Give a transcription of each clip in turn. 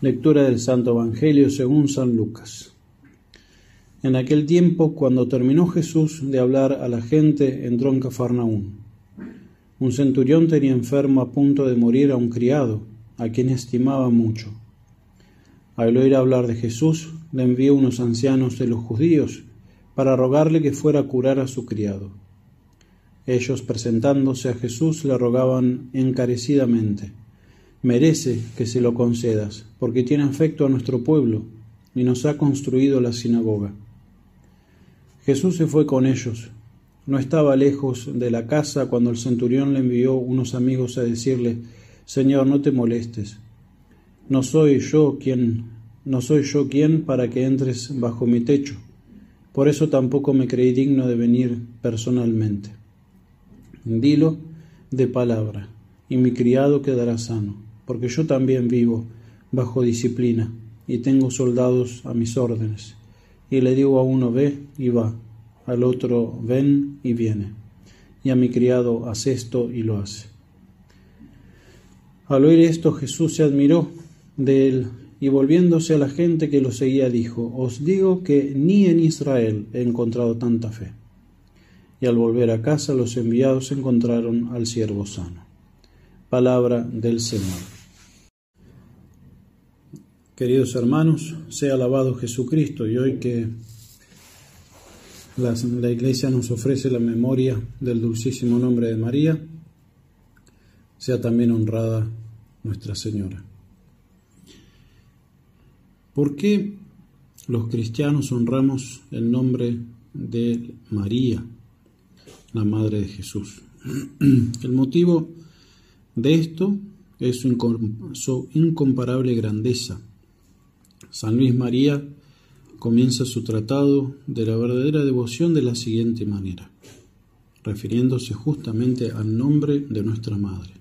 Lectura del Santo Evangelio según San Lucas. En aquel tiempo, cuando terminó Jesús de hablar a la gente, entró en Cafarnaún. Un centurión tenía enfermo a punto de morir a un criado, a quien estimaba mucho. Al oír hablar de Jesús, le envió unos ancianos de los judíos para rogarle que fuera a curar a su criado. Ellos, presentándose a Jesús, le rogaban encarecidamente merece que se lo concedas, porque tiene afecto a nuestro pueblo y nos ha construido la sinagoga. Jesús se fue con ellos. No estaba lejos de la casa cuando el centurión le envió unos amigos a decirle, Señor, no te molestes. No soy yo quien, no soy yo quien para que entres bajo mi techo. Por eso tampoco me creí digno de venir personalmente. Dilo de palabra, y mi criado quedará sano porque yo también vivo bajo disciplina y tengo soldados a mis órdenes. Y le digo a uno ve y va, al otro ven y viene, y a mi criado haz esto y lo hace. Al oír esto Jesús se admiró de él y volviéndose a la gente que lo seguía dijo, Os digo que ni en Israel he encontrado tanta fe. Y al volver a casa los enviados encontraron al siervo sano. Palabra del Señor. Queridos hermanos, sea alabado Jesucristo y hoy que la, Iglesia nos ofrece la memoria del dulcísimo nombre de María, sea también honrada Nuestra Señora. ¿Por qué los cristianos honramos el nombre de María, la Madre de Jesús? El motivo de esto es su incomparable grandeza San Luis María comienza su tratado de la verdadera devoción de la siguiente manera, refiriéndose justamente al nombre de nuestra Madre.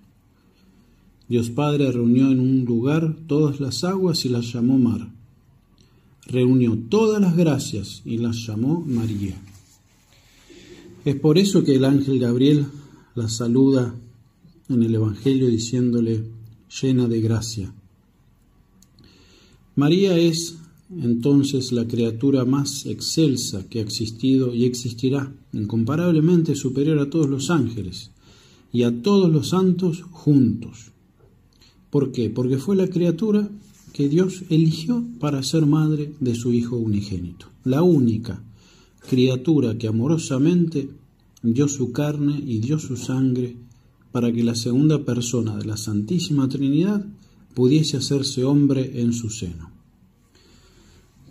Dios Padre reunió en un lugar todas las aguas y las llamó mar. Reunió todas las gracias y las llamó María. Es por eso que el ángel Gabriel la saluda en el Evangelio diciéndole llena de gracia María es entonces la criatura más excelsa que ha existido y existirá, incomparablemente superior a todos los ángeles y a todos los santos juntos. ¿Por qué? Porque fue la criatura que Dios eligió para ser madre de su Hijo unigénito, la única criatura que amorosamente dio su carne y dio su sangre para que la segunda persona de la Santísima Trinidad pudiese hacerse hombre en su seno.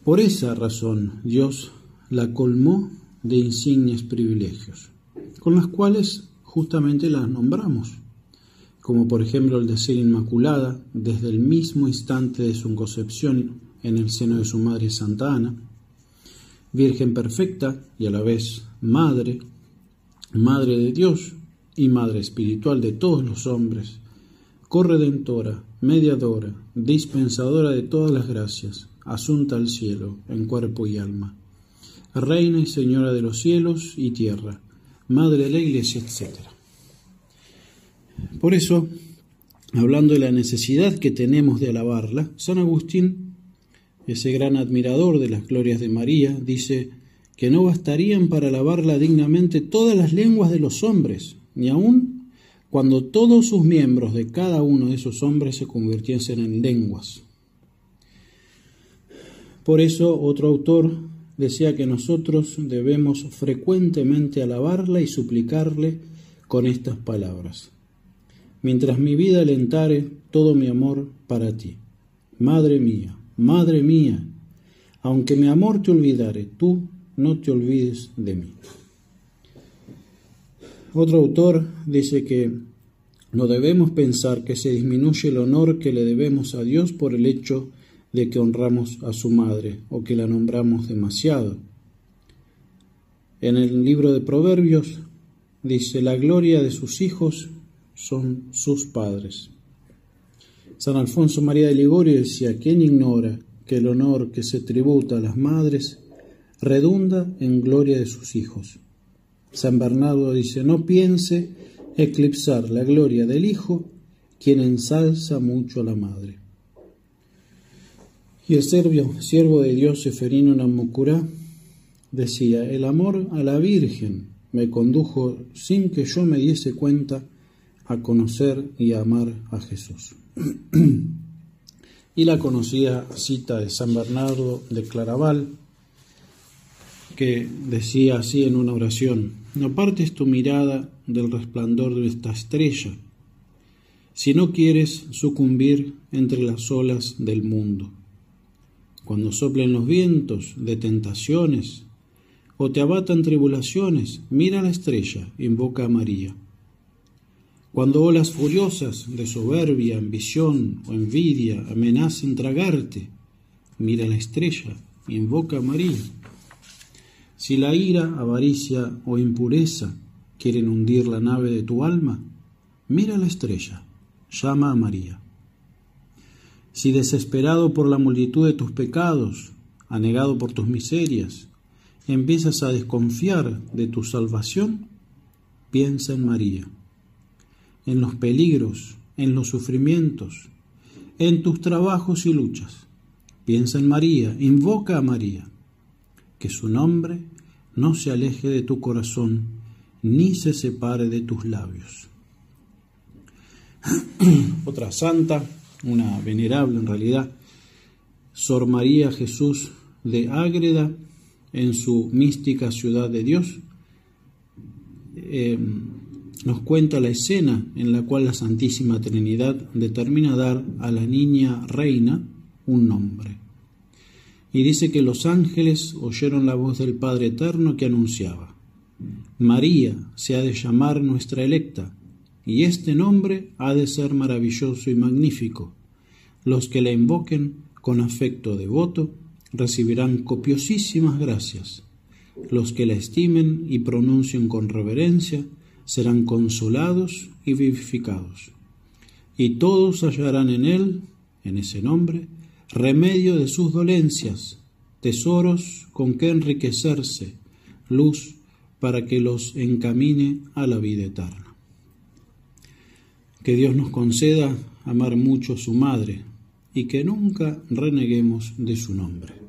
Por esa razón Dios la colmó de insignes privilegios, con los cuales justamente la nombramos, como por ejemplo el de ser inmaculada desde el mismo instante de su concepción en el seno de su madre Santa Ana, Virgen perfecta y a la vez Madre, Madre de Dios y Madre espiritual de todos los hombres, corredentora, mediadora, dispensadora de todas las gracias, asunta al cielo, en cuerpo y alma, reina y señora de los cielos y tierra, madre de la iglesia, etc. Por eso, hablando de la necesidad que tenemos de alabarla, San Agustín, ese gran admirador de las glorias de María, dice que no bastarían para alabarla dignamente todas las lenguas de los hombres, ni aun cuando todos sus miembros de cada uno de esos hombres se convirtiesen en lenguas. Por eso otro autor decía que nosotros debemos frecuentemente alabarla y suplicarle con estas palabras. Mientras mi vida alentare todo mi amor para ti. Madre mía, madre mía, aunque mi amor te olvidare, tú no te olvides de mí. Otro autor dice que no debemos pensar que se disminuye el honor que le debemos a Dios por el hecho de que honramos a su madre o que la nombramos demasiado. En el libro de Proverbios dice, la gloria de sus hijos son sus padres. San Alfonso María de Ligorio decía, ¿quién ignora que el honor que se tributa a las madres redunda en gloria de sus hijos? San Bernardo dice, no piense eclipsar la gloria del Hijo, quien ensalza mucho a la Madre. Y el serbio, siervo de Dios Seferino Namucurá decía, el amor a la Virgen me condujo sin que yo me diese cuenta a conocer y a amar a Jesús. y la conocida cita de San Bernardo de Claraval, que decía así en una oración, no partes tu mirada del resplandor de esta estrella, si no quieres sucumbir entre las olas del mundo. Cuando soplen los vientos de tentaciones o te abatan tribulaciones, mira la estrella, invoca a María. Cuando olas furiosas de soberbia, ambición o envidia amenacen tragarte, mira la estrella, invoca a María. Si la ira, avaricia o impureza quieren hundir la nave de tu alma, mira la estrella, llama a María. Si desesperado por la multitud de tus pecados, anegado por tus miserias, empiezas a desconfiar de tu salvación, piensa en María, en los peligros, en los sufrimientos, en tus trabajos y luchas. Piensa en María, invoca a María, que su nombre no se aleje de tu corazón ni se separe de tus labios. Otra santa, una venerable en realidad, Sor María Jesús de Ágreda, en su mística ciudad de Dios, eh, nos cuenta la escena en la cual la Santísima Trinidad determina dar a la niña reina un nombre. Y dice que los ángeles oyeron la voz del Padre Eterno que anunciaba, María se ha de llamar nuestra electa, y este nombre ha de ser maravilloso y magnífico. Los que la invoquen con afecto devoto recibirán copiosísimas gracias. Los que la estimen y pronuncien con reverencia serán consolados y vivificados. Y todos hallarán en él, en ese nombre, remedio de sus dolencias, tesoros con que enriquecerse, luz para que los encamine a la vida eterna. Que Dios nos conceda amar mucho a su Madre y que nunca reneguemos de su nombre.